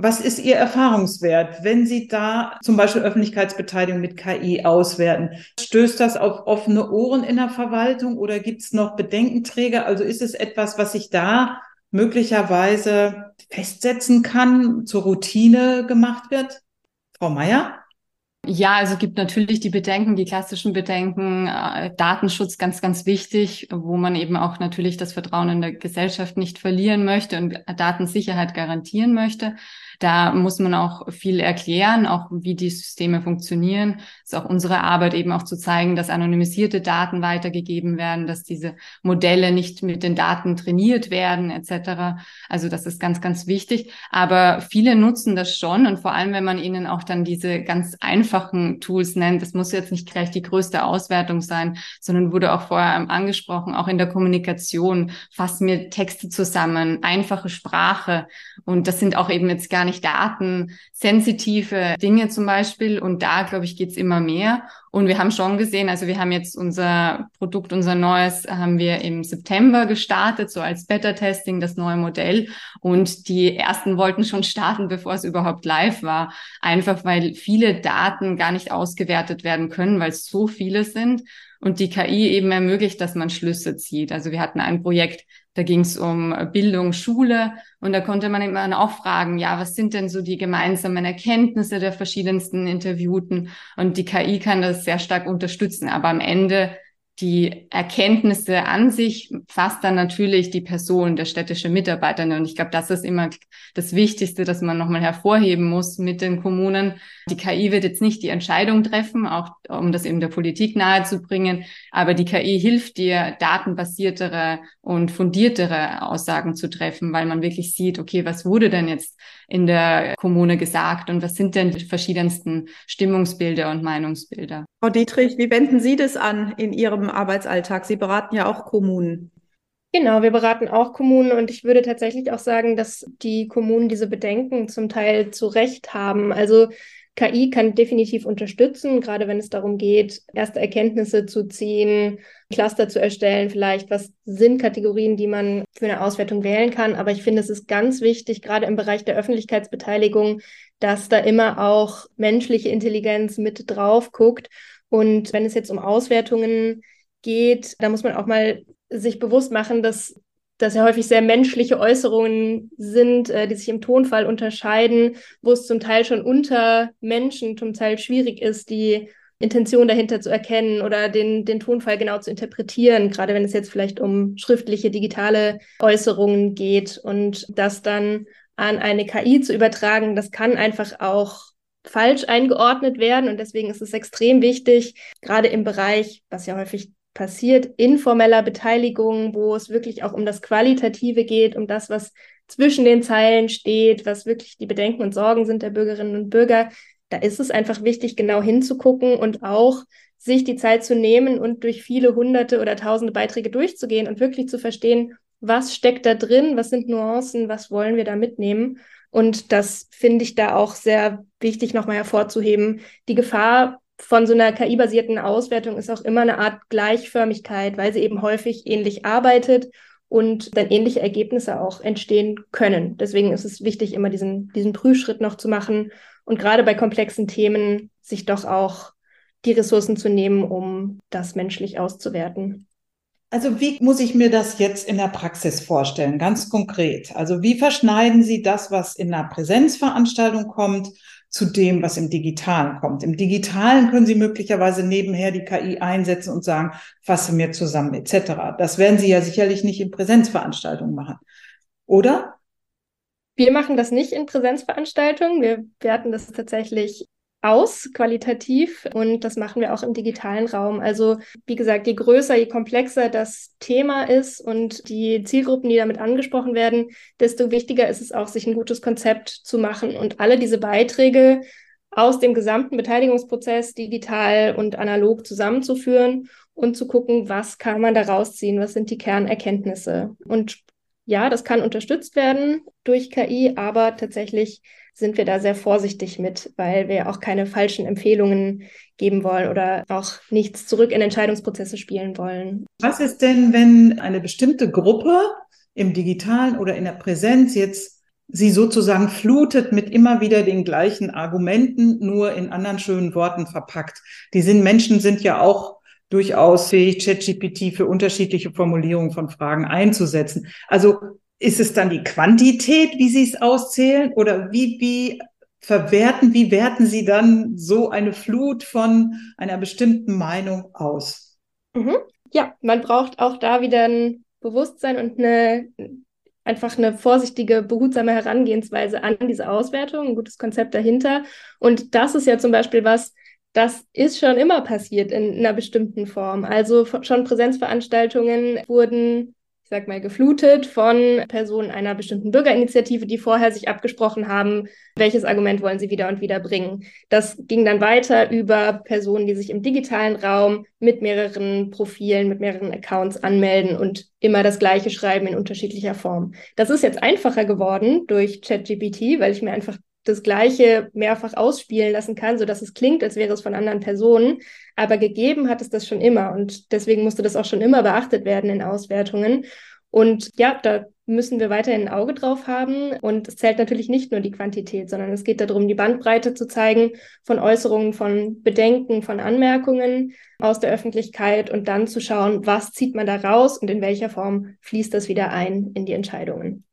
Was ist Ihr Erfahrungswert, wenn Sie da zum Beispiel Öffentlichkeitsbeteiligung mit KI auswerten? Stößt das auf offene Ohren in der Verwaltung oder gibt es noch Bedenkenträger? Also ist es etwas, was sich da möglicherweise festsetzen kann, zur Routine gemacht wird? Frau Meier? Ja, also gibt natürlich die Bedenken, die klassischen Bedenken, äh, Datenschutz ganz, ganz wichtig, wo man eben auch natürlich das Vertrauen in der Gesellschaft nicht verlieren möchte und Datensicherheit garantieren möchte. Da muss man auch viel erklären, auch wie die Systeme funktionieren. Es ist auch unsere Arbeit eben auch zu zeigen, dass anonymisierte Daten weitergegeben werden, dass diese Modelle nicht mit den Daten trainiert werden etc. Also das ist ganz, ganz wichtig. Aber viele nutzen das schon und vor allem, wenn man ihnen auch dann diese ganz einfachen Tools nennt, das muss jetzt nicht gleich die größte Auswertung sein, sondern wurde auch vorher angesprochen, auch in der Kommunikation, fassen mir Texte zusammen, einfache Sprache. Und das sind auch eben jetzt gar datensensitive Dinge zum Beispiel. Und da, glaube ich, geht's immer mehr. Und wir haben schon gesehen, also wir haben jetzt unser Produkt, unser neues, haben wir im September gestartet, so als Beta-Testing, das neue Modell. Und die ersten wollten schon starten, bevor es überhaupt live war. Einfach weil viele Daten gar nicht ausgewertet werden können, weil es so viele sind und die KI eben ermöglicht, dass man Schlüsse zieht. Also wir hatten ein Projekt, da ging es um Bildung, Schule und da konnte man immer auch fragen, ja, was sind denn so die gemeinsamen Erkenntnisse der verschiedensten Interviewten? Und die KI kann das sehr stark unterstützen. Aber am Ende die Erkenntnisse an sich fasst dann natürlich die Person, der städtische Mitarbeiter. Und ich glaube, das ist immer das Wichtigste, dass man nochmal hervorheben muss mit den Kommunen. Die KI wird jetzt nicht die Entscheidung treffen, auch um das eben der Politik nahezubringen, aber die KI hilft dir, datenbasiertere und fundiertere Aussagen zu treffen, weil man wirklich sieht, okay, was wurde denn jetzt in der Kommune gesagt und was sind denn die verschiedensten Stimmungsbilder und Meinungsbilder. Frau Dietrich, wie wenden Sie das an in Ihrem Arbeitsalltag? Sie beraten ja auch Kommunen. Genau, wir beraten auch Kommunen und ich würde tatsächlich auch sagen, dass die Kommunen diese Bedenken zum Teil zu Recht haben. Also KI kann definitiv unterstützen, gerade wenn es darum geht, erste Erkenntnisse zu ziehen, Cluster zu erstellen, vielleicht was sind Kategorien, die man für eine Auswertung wählen kann. Aber ich finde, es ist ganz wichtig, gerade im Bereich der Öffentlichkeitsbeteiligung, dass da immer auch menschliche Intelligenz mit drauf guckt. Und wenn es jetzt um Auswertungen geht, da muss man auch mal sich bewusst machen, dass dass ja häufig sehr menschliche Äußerungen sind, äh, die sich im Tonfall unterscheiden, wo es zum Teil schon unter Menschen zum Teil schwierig ist, die Intention dahinter zu erkennen oder den, den Tonfall genau zu interpretieren, gerade wenn es jetzt vielleicht um schriftliche, digitale Äußerungen geht. Und das dann an eine KI zu übertragen, das kann einfach auch falsch eingeordnet werden. Und deswegen ist es extrem wichtig, gerade im Bereich, was ja häufig passiert, informeller Beteiligung, wo es wirklich auch um das Qualitative geht, um das, was zwischen den Zeilen steht, was wirklich die Bedenken und Sorgen sind der Bürgerinnen und Bürger. Da ist es einfach wichtig, genau hinzugucken und auch sich die Zeit zu nehmen und durch viele hunderte oder tausende Beiträge durchzugehen und wirklich zu verstehen, was steckt da drin, was sind Nuancen, was wollen wir da mitnehmen. Und das finde ich da auch sehr wichtig nochmal hervorzuheben. Die Gefahr von so einer KI-basierten Auswertung ist auch immer eine Art Gleichförmigkeit, weil sie eben häufig ähnlich arbeitet und dann ähnliche Ergebnisse auch entstehen können. Deswegen ist es wichtig, immer diesen, diesen Prüfschritt noch zu machen und gerade bei komplexen Themen sich doch auch die Ressourcen zu nehmen, um das menschlich auszuwerten. Also wie muss ich mir das jetzt in der Praxis vorstellen, ganz konkret? Also wie verschneiden Sie das, was in einer Präsenzveranstaltung kommt, zu dem, was im Digitalen kommt. Im Digitalen können Sie möglicherweise nebenher die KI einsetzen und sagen, fasse mir zusammen etc. Das werden Sie ja sicherlich nicht in Präsenzveranstaltungen machen, oder? Wir machen das nicht in Präsenzveranstaltungen. Wir werten das tatsächlich aus, qualitativ. Und das machen wir auch im digitalen Raum. Also, wie gesagt, je größer, je komplexer das Thema ist und die Zielgruppen, die damit angesprochen werden, desto wichtiger ist es auch, sich ein gutes Konzept zu machen und alle diese Beiträge aus dem gesamten Beteiligungsprozess digital und analog zusammenzuführen und zu gucken, was kann man da rausziehen, was sind die Kernerkenntnisse. Und ja, das kann unterstützt werden durch KI, aber tatsächlich sind wir da sehr vorsichtig mit, weil wir auch keine falschen Empfehlungen geben wollen oder auch nichts zurück in Entscheidungsprozesse spielen wollen. Was ist denn, wenn eine bestimmte Gruppe im digitalen oder in der Präsenz jetzt sie sozusagen flutet mit immer wieder den gleichen Argumenten, nur in anderen schönen Worten verpackt? Die sind, Menschen sind ja auch durchaus fähig, ChatGPT für unterschiedliche Formulierungen von Fragen einzusetzen. Also ist es dann die Quantität, wie Sie es auszählen? Oder wie, wie verwerten, wie werten Sie dann so eine Flut von einer bestimmten Meinung aus? Mhm. Ja, man braucht auch da wieder ein Bewusstsein und eine einfach eine vorsichtige, behutsame Herangehensweise an diese Auswertung, ein gutes Konzept dahinter. Und das ist ja zum Beispiel was, das ist schon immer passiert in einer bestimmten Form. Also schon Präsenzveranstaltungen wurden ich sag mal, geflutet von Personen einer bestimmten Bürgerinitiative, die vorher sich abgesprochen haben, welches Argument wollen sie wieder und wieder bringen. Das ging dann weiter über Personen, die sich im digitalen Raum mit mehreren Profilen, mit mehreren Accounts anmelden und immer das Gleiche schreiben in unterschiedlicher Form. Das ist jetzt einfacher geworden durch ChatGPT, weil ich mir einfach das Gleiche mehrfach ausspielen lassen kann, sodass es klingt, als wäre es von anderen Personen. Aber gegeben hat es das schon immer und deswegen musste das auch schon immer beachtet werden in Auswertungen. Und ja, da müssen wir weiterhin ein Auge drauf haben. Und es zählt natürlich nicht nur die Quantität, sondern es geht darum, die Bandbreite zu zeigen von Äußerungen, von Bedenken, von Anmerkungen aus der Öffentlichkeit und dann zu schauen, was zieht man da raus und in welcher Form fließt das wieder ein in die Entscheidungen.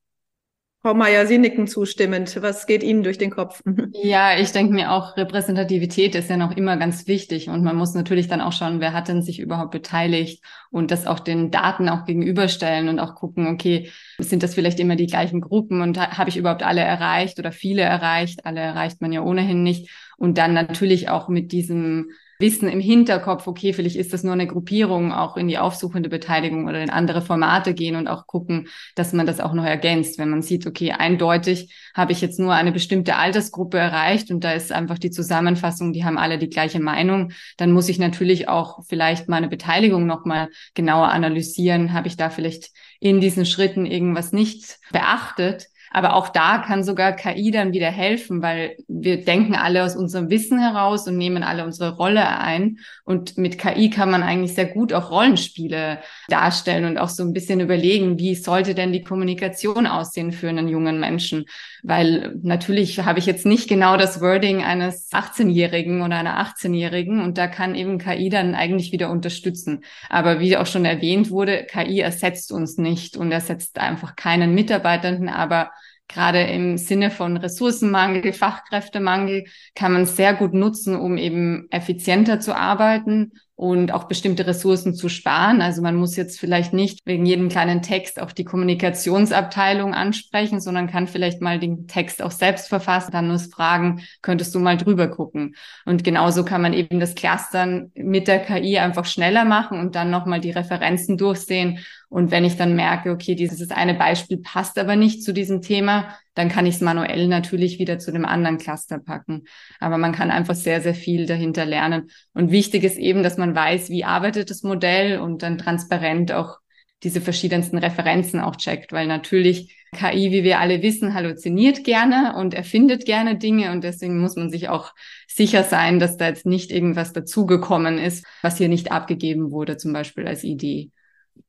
Frau Meier, Sie nicken zustimmend. Was geht Ihnen durch den Kopf? Ja, ich denke mir auch, Repräsentativität ist ja noch immer ganz wichtig und man muss natürlich dann auch schauen, wer hat denn sich überhaupt beteiligt und das auch den Daten auch gegenüberstellen und auch gucken, okay, sind das vielleicht immer die gleichen Gruppen und habe ich überhaupt alle erreicht oder viele erreicht? Alle erreicht man ja ohnehin nicht. Und dann natürlich auch mit diesem Wissen im Hinterkopf, okay, vielleicht ist das nur eine Gruppierung, auch in die aufsuchende Beteiligung oder in andere Formate gehen und auch gucken, dass man das auch noch ergänzt. Wenn man sieht, okay, eindeutig habe ich jetzt nur eine bestimmte Altersgruppe erreicht und da ist einfach die Zusammenfassung, die haben alle die gleiche Meinung, dann muss ich natürlich auch vielleicht meine Beteiligung nochmal genauer analysieren. Habe ich da vielleicht in diesen Schritten irgendwas nicht beachtet? Aber auch da kann sogar KI dann wieder helfen, weil wir denken alle aus unserem Wissen heraus und nehmen alle unsere Rolle ein. Und mit KI kann man eigentlich sehr gut auch Rollenspiele darstellen und auch so ein bisschen überlegen, wie sollte denn die Kommunikation aussehen für einen jungen Menschen? Weil natürlich habe ich jetzt nicht genau das Wording eines 18-Jährigen oder einer 18-Jährigen und da kann eben KI dann eigentlich wieder unterstützen. Aber wie auch schon erwähnt wurde, KI ersetzt uns nicht und ersetzt einfach keinen Mitarbeitenden, aber gerade im Sinne von Ressourcenmangel, Fachkräftemangel, kann man sehr gut nutzen, um eben effizienter zu arbeiten und auch bestimmte Ressourcen zu sparen. Also man muss jetzt vielleicht nicht wegen jedem kleinen Text auch die Kommunikationsabteilung ansprechen, sondern kann vielleicht mal den Text auch selbst verfassen, dann nur fragen, könntest du mal drüber gucken. Und genauso kann man eben das Clustern mit der KI einfach schneller machen und dann nochmal die Referenzen durchsehen. Und wenn ich dann merke, okay, dieses eine Beispiel passt aber nicht zu diesem Thema, dann kann ich es manuell natürlich wieder zu dem anderen Cluster packen. Aber man kann einfach sehr, sehr viel dahinter lernen. Und wichtig ist eben, dass man weiß, wie arbeitet das Modell und dann transparent auch diese verschiedensten Referenzen auch checkt, weil natürlich KI, wie wir alle wissen, halluziniert gerne und erfindet gerne Dinge und deswegen muss man sich auch sicher sein, dass da jetzt nicht irgendwas dazugekommen ist, was hier nicht abgegeben wurde, zum Beispiel als Idee.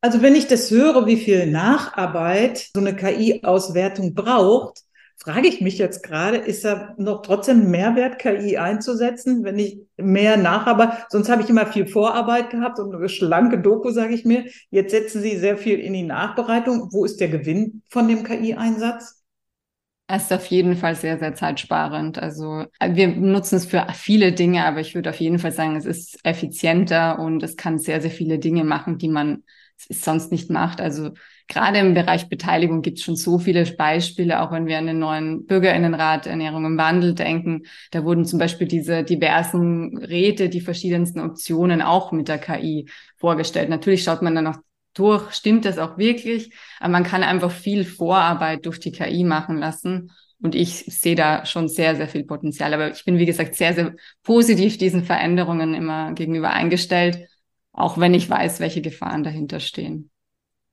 Also wenn ich das höre, wie viel Nacharbeit so eine KI-Auswertung braucht, frage ich mich jetzt gerade, ist da noch trotzdem Mehrwert, KI einzusetzen, wenn ich mehr Nacharbeit, sonst habe ich immer viel Vorarbeit gehabt und eine schlanke Doku, sage ich mir. Jetzt setzen Sie sehr viel in die Nachbereitung. Wo ist der Gewinn von dem KI-Einsatz? Es ist auf jeden Fall sehr, sehr zeitsparend. Also wir nutzen es für viele Dinge, aber ich würde auf jeden Fall sagen, es ist effizienter und es kann sehr, sehr viele Dinge machen, die man sonst nicht macht. Also gerade im Bereich Beteiligung gibt es schon so viele Beispiele, auch wenn wir an den neuen Bürgerinnenrat Ernährung im Wandel denken. Da wurden zum Beispiel diese diversen Räte, die verschiedensten Optionen auch mit der KI vorgestellt. Natürlich schaut man dann noch durch, stimmt das auch wirklich? Aber man kann einfach viel Vorarbeit durch die KI machen lassen. Und ich sehe da schon sehr, sehr viel Potenzial. Aber ich bin, wie gesagt, sehr, sehr positiv diesen Veränderungen immer gegenüber eingestellt auch wenn ich weiß, welche Gefahren dahinter stehen.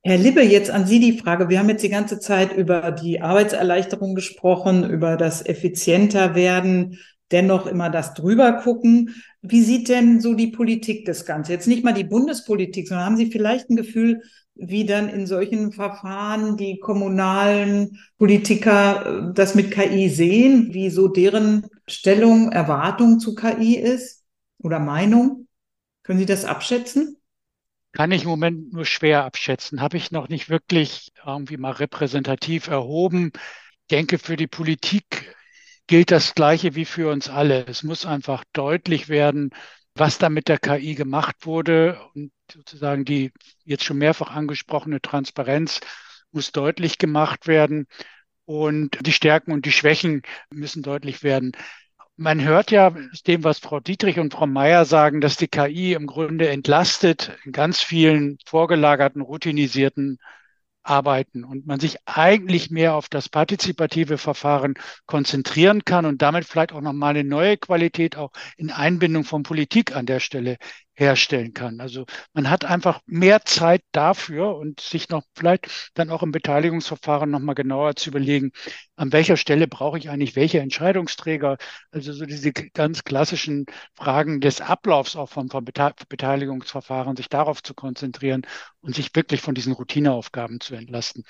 Herr Libbe, jetzt an Sie die Frage. Wir haben jetzt die ganze Zeit über die Arbeitserleichterung gesprochen, über das effizienter werden, dennoch immer das drüber gucken. Wie sieht denn so die Politik das Ganze? Jetzt nicht mal die Bundespolitik, sondern haben Sie vielleicht ein Gefühl, wie dann in solchen Verfahren die kommunalen Politiker äh, das mit KI sehen, wie so deren Stellung, Erwartung zu KI ist oder Meinung? Können Sie das abschätzen? Kann ich im Moment nur schwer abschätzen. Habe ich noch nicht wirklich irgendwie mal repräsentativ erhoben. Ich denke, für die Politik gilt das Gleiche wie für uns alle. Es muss einfach deutlich werden, was da mit der KI gemacht wurde und sozusagen die jetzt schon mehrfach angesprochene Transparenz muss deutlich gemacht werden und die Stärken und die Schwächen müssen deutlich werden. Man hört ja dem, was Frau Dietrich und Frau Meier sagen, dass die KI im Grunde entlastet in ganz vielen vorgelagerten, routinisierten Arbeiten und man sich eigentlich mehr auf das partizipative Verfahren konzentrieren kann und damit vielleicht auch nochmal eine neue Qualität auch in Einbindung von Politik an der Stelle herstellen kann. Also man hat einfach mehr Zeit dafür und sich noch vielleicht dann auch im Beteiligungsverfahren nochmal genauer zu überlegen, an welcher Stelle brauche ich eigentlich welche Entscheidungsträger. Also so diese ganz klassischen Fragen des Ablaufs auch vom, vom Beteiligungsverfahren, sich darauf zu konzentrieren und sich wirklich von diesen Routineaufgaben zu entlasten.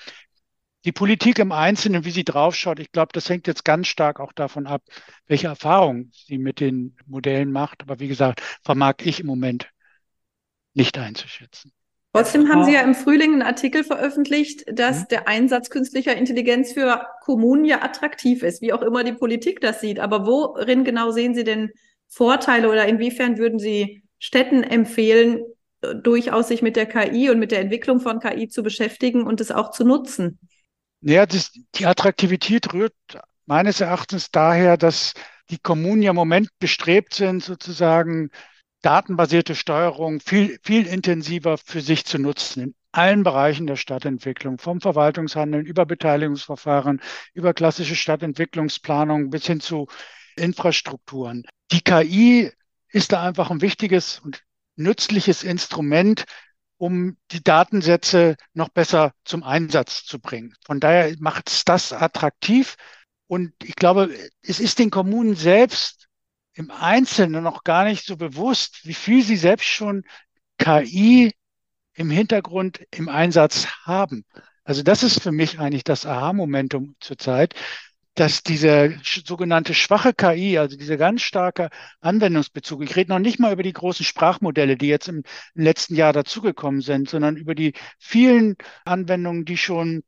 Die Politik im Einzelnen, wie sie draufschaut, ich glaube, das hängt jetzt ganz stark auch davon ab, welche Erfahrungen sie mit den Modellen macht. Aber wie gesagt, vermag ich im Moment nicht einzuschätzen. Trotzdem haben Sie ja im Frühling einen Artikel veröffentlicht, dass mhm. der Einsatz künstlicher Intelligenz für Kommunen ja attraktiv ist, wie auch immer die Politik das sieht. Aber worin genau sehen Sie denn Vorteile oder inwiefern würden Sie Städten empfehlen, durchaus sich mit der KI und mit der Entwicklung von KI zu beschäftigen und es auch zu nutzen? Ja, das, die Attraktivität rührt meines Erachtens daher, dass die Kommunen ja im Moment bestrebt sind, sozusagen datenbasierte Steuerung viel, viel intensiver für sich zu nutzen in allen Bereichen der Stadtentwicklung, vom Verwaltungshandeln über Beteiligungsverfahren, über klassische Stadtentwicklungsplanung bis hin zu Infrastrukturen. Die KI ist da einfach ein wichtiges und nützliches Instrument, um die Datensätze noch besser zum Einsatz zu bringen. Von daher macht es das attraktiv. Und ich glaube, es ist den Kommunen selbst im Einzelnen noch gar nicht so bewusst, wie viel sie selbst schon KI im Hintergrund im Einsatz haben. Also das ist für mich eigentlich das Aha-Momentum zurzeit, dass diese sogenannte schwache KI, also dieser ganz starke Anwendungsbezug, ich rede noch nicht mal über die großen Sprachmodelle, die jetzt im letzten Jahr dazugekommen sind, sondern über die vielen Anwendungen, die schon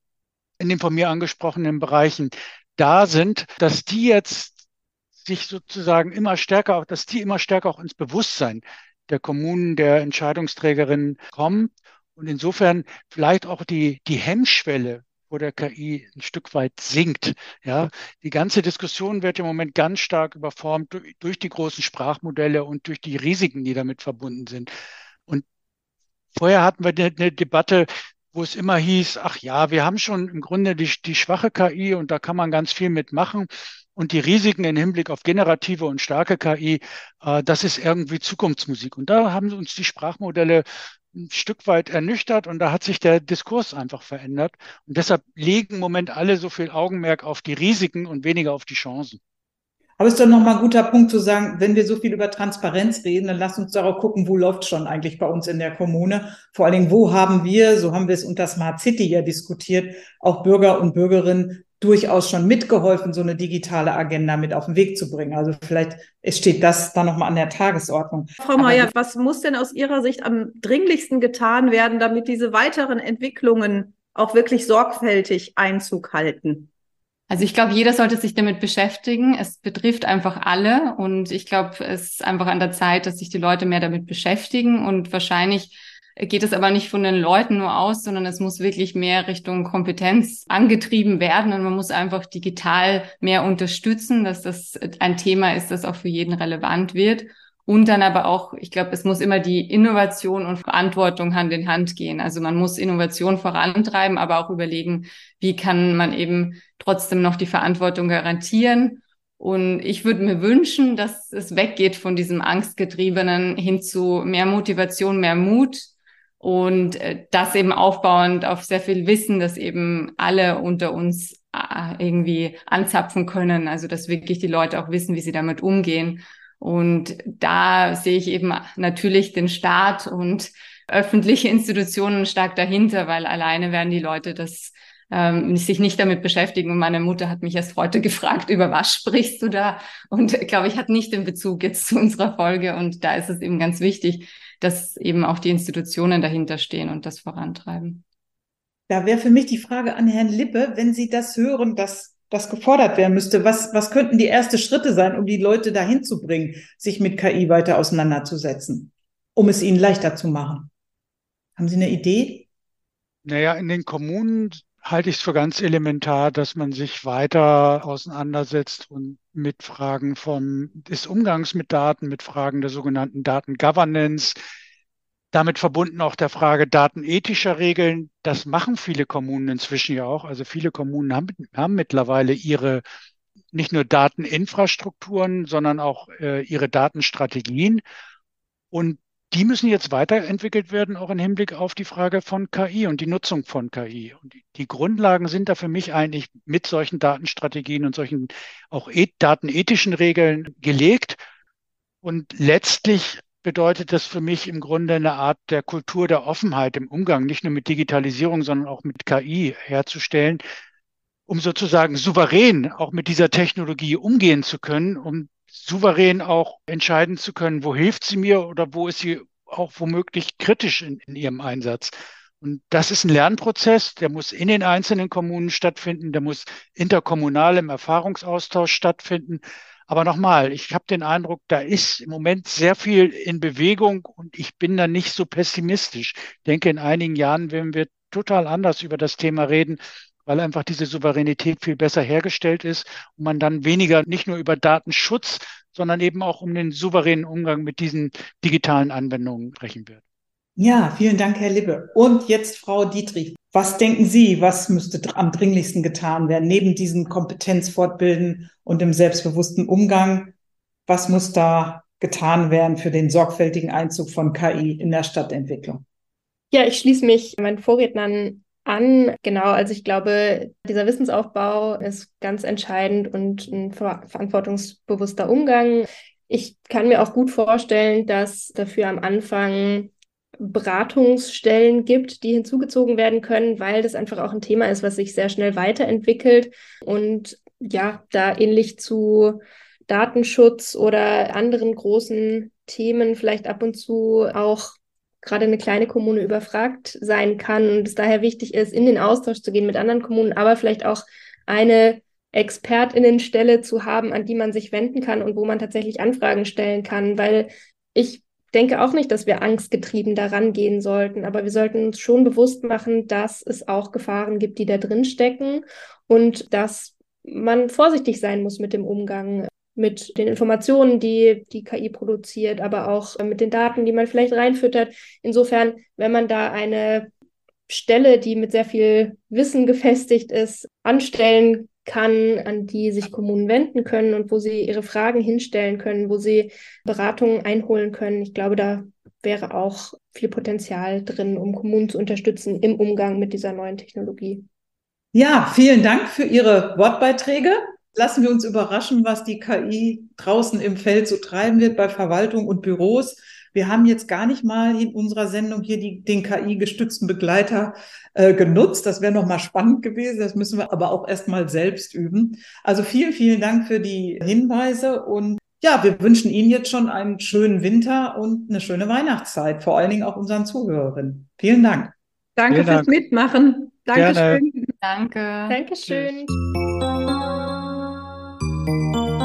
in den von mir angesprochenen Bereichen da sind, dass die jetzt sich sozusagen immer stärker, dass die immer stärker auch ins Bewusstsein der Kommunen, der Entscheidungsträgerinnen kommen. Und insofern vielleicht auch die, die Hemmschwelle vor der KI ein Stück weit sinkt. Ja, die ganze Diskussion wird im Moment ganz stark überformt durch, durch die großen Sprachmodelle und durch die Risiken, die damit verbunden sind. Und vorher hatten wir eine, eine Debatte, wo es immer hieß, ach ja, wir haben schon im Grunde die, die schwache KI und da kann man ganz viel mitmachen. Und die Risiken im Hinblick auf generative und starke KI, äh, das ist irgendwie Zukunftsmusik. Und da haben uns die Sprachmodelle ein Stück weit ernüchtert und da hat sich der Diskurs einfach verändert. Und deshalb legen im Moment alle so viel Augenmerk auf die Risiken und weniger auf die Chancen. Aber es ist doch nochmal ein guter Punkt zu sagen, wenn wir so viel über Transparenz reden, dann lass uns darauf gucken, wo läuft schon eigentlich bei uns in der Kommune. Vor allen Dingen, wo haben wir, so haben wir es unter Smart City ja diskutiert, auch Bürger und Bürgerinnen durchaus schon mitgeholfen, so eine digitale Agenda mit auf den Weg zu bringen. Also vielleicht steht das dann nochmal an der Tagesordnung. Frau Mayer, was muss denn aus Ihrer Sicht am dringlichsten getan werden, damit diese weiteren Entwicklungen auch wirklich sorgfältig Einzug halten? Also ich glaube, jeder sollte sich damit beschäftigen. Es betrifft einfach alle und ich glaube, es ist einfach an der Zeit, dass sich die Leute mehr damit beschäftigen und wahrscheinlich geht es aber nicht von den Leuten nur aus, sondern es muss wirklich mehr Richtung Kompetenz angetrieben werden und man muss einfach digital mehr unterstützen, dass das ein Thema ist, das auch für jeden relevant wird. Und dann aber auch, ich glaube, es muss immer die Innovation und Verantwortung Hand in Hand gehen. Also man muss Innovation vorantreiben, aber auch überlegen, wie kann man eben trotzdem noch die Verantwortung garantieren. Und ich würde mir wünschen, dass es weggeht von diesem Angstgetriebenen hin zu mehr Motivation, mehr Mut und äh, das eben aufbauend auf sehr viel Wissen, dass eben alle unter uns äh, irgendwie anzapfen können. Also dass wirklich die Leute auch wissen, wie sie damit umgehen und da sehe ich eben natürlich den Staat und öffentliche Institutionen stark dahinter, weil alleine werden die Leute das ähm, sich nicht damit beschäftigen. Und meine Mutter hat mich erst heute gefragt, über was sprichst du da? Und glaube ich, hat nicht den Bezug jetzt zu unserer Folge. Und da ist es eben ganz wichtig, dass eben auch die Institutionen dahinter stehen und das vorantreiben. Da wäre für mich die Frage an Herrn Lippe, wenn Sie das hören, dass das gefordert werden müsste. Was, was könnten die ersten Schritte sein, um die Leute dahin zu bringen, sich mit KI weiter auseinanderzusetzen, um es ihnen leichter zu machen? Haben Sie eine Idee? Naja, in den Kommunen halte ich es für ganz elementar, dass man sich weiter auseinandersetzt und mit Fragen vom, des Umgangs mit Daten, mit Fragen der sogenannten Datengovernance, damit verbunden auch der Frage datenethischer Regeln. Das machen viele Kommunen inzwischen ja auch. Also viele Kommunen haben, haben mittlerweile ihre nicht nur Dateninfrastrukturen, sondern auch äh, ihre Datenstrategien. Und die müssen jetzt weiterentwickelt werden, auch im Hinblick auf die Frage von KI und die Nutzung von KI. Und die, Grundlagen sind da für mich eigentlich mit solchen Datenstrategien und solchen auch et datenethischen Regeln gelegt. Und letztlich bedeutet das für mich im Grunde eine Art der Kultur der Offenheit im Umgang, nicht nur mit Digitalisierung, sondern auch mit KI herzustellen, um sozusagen souverän auch mit dieser Technologie umgehen zu können, um souverän auch entscheiden zu können, wo hilft sie mir oder wo ist sie auch womöglich kritisch in, in ihrem Einsatz. Und das ist ein Lernprozess, der muss in den einzelnen Kommunen stattfinden, der muss interkommunal im Erfahrungsaustausch stattfinden. Aber nochmal, ich habe den Eindruck, da ist im Moment sehr viel in Bewegung und ich bin da nicht so pessimistisch. Ich denke, in einigen Jahren werden wir total anders über das Thema reden, weil einfach diese Souveränität viel besser hergestellt ist und man dann weniger nicht nur über Datenschutz, sondern eben auch um den souveränen Umgang mit diesen digitalen Anwendungen sprechen wird. Ja, vielen Dank, Herr Libbe. Und jetzt Frau Dietrich. Was denken Sie, was müsste am dringlichsten getan werden, neben diesem Kompetenzfortbilden und dem selbstbewussten Umgang? Was muss da getan werden für den sorgfältigen Einzug von KI in der Stadtentwicklung? Ja, ich schließe mich meinen Vorrednern an. Genau, also ich glaube, dieser Wissensaufbau ist ganz entscheidend und ein ver verantwortungsbewusster Umgang. Ich kann mir auch gut vorstellen, dass dafür am Anfang Beratungsstellen gibt, die hinzugezogen werden können, weil das einfach auch ein Thema ist, was sich sehr schnell weiterentwickelt und ja, da ähnlich zu Datenschutz oder anderen großen Themen vielleicht ab und zu auch gerade eine kleine Kommune überfragt sein kann und es daher wichtig ist, in den Austausch zu gehen mit anderen Kommunen, aber vielleicht auch eine Expertinnenstelle zu haben, an die man sich wenden kann und wo man tatsächlich Anfragen stellen kann, weil ich denke auch nicht, dass wir angstgetrieben daran gehen sollten, aber wir sollten uns schon bewusst machen, dass es auch Gefahren gibt, die da drin stecken und dass man vorsichtig sein muss mit dem Umgang mit den Informationen, die die KI produziert, aber auch mit den Daten, die man vielleicht reinfüttert. Insofern, wenn man da eine Stelle, die mit sehr viel Wissen gefestigt ist, anstellen kann, an die sich Kommunen wenden können und wo sie ihre Fragen hinstellen können, wo sie Beratungen einholen können. Ich glaube, da wäre auch viel Potenzial drin, um Kommunen zu unterstützen im Umgang mit dieser neuen Technologie. Ja, vielen Dank für Ihre Wortbeiträge. Lassen wir uns überraschen, was die KI draußen im Feld so treiben wird bei Verwaltung und Büros. Wir haben jetzt gar nicht mal in unserer Sendung hier die, den KI-gestützten Begleiter äh, genutzt. Das wäre nochmal spannend gewesen. Das müssen wir aber auch erstmal selbst üben. Also vielen, vielen Dank für die Hinweise und ja, wir wünschen Ihnen jetzt schon einen schönen Winter und eine schöne Weihnachtszeit, vor allen Dingen auch unseren Zuhörerinnen. Vielen Dank. Danke Vielen fürs Dank. Mitmachen. Dankeschön. Danke. Dankeschön. Tschüss. you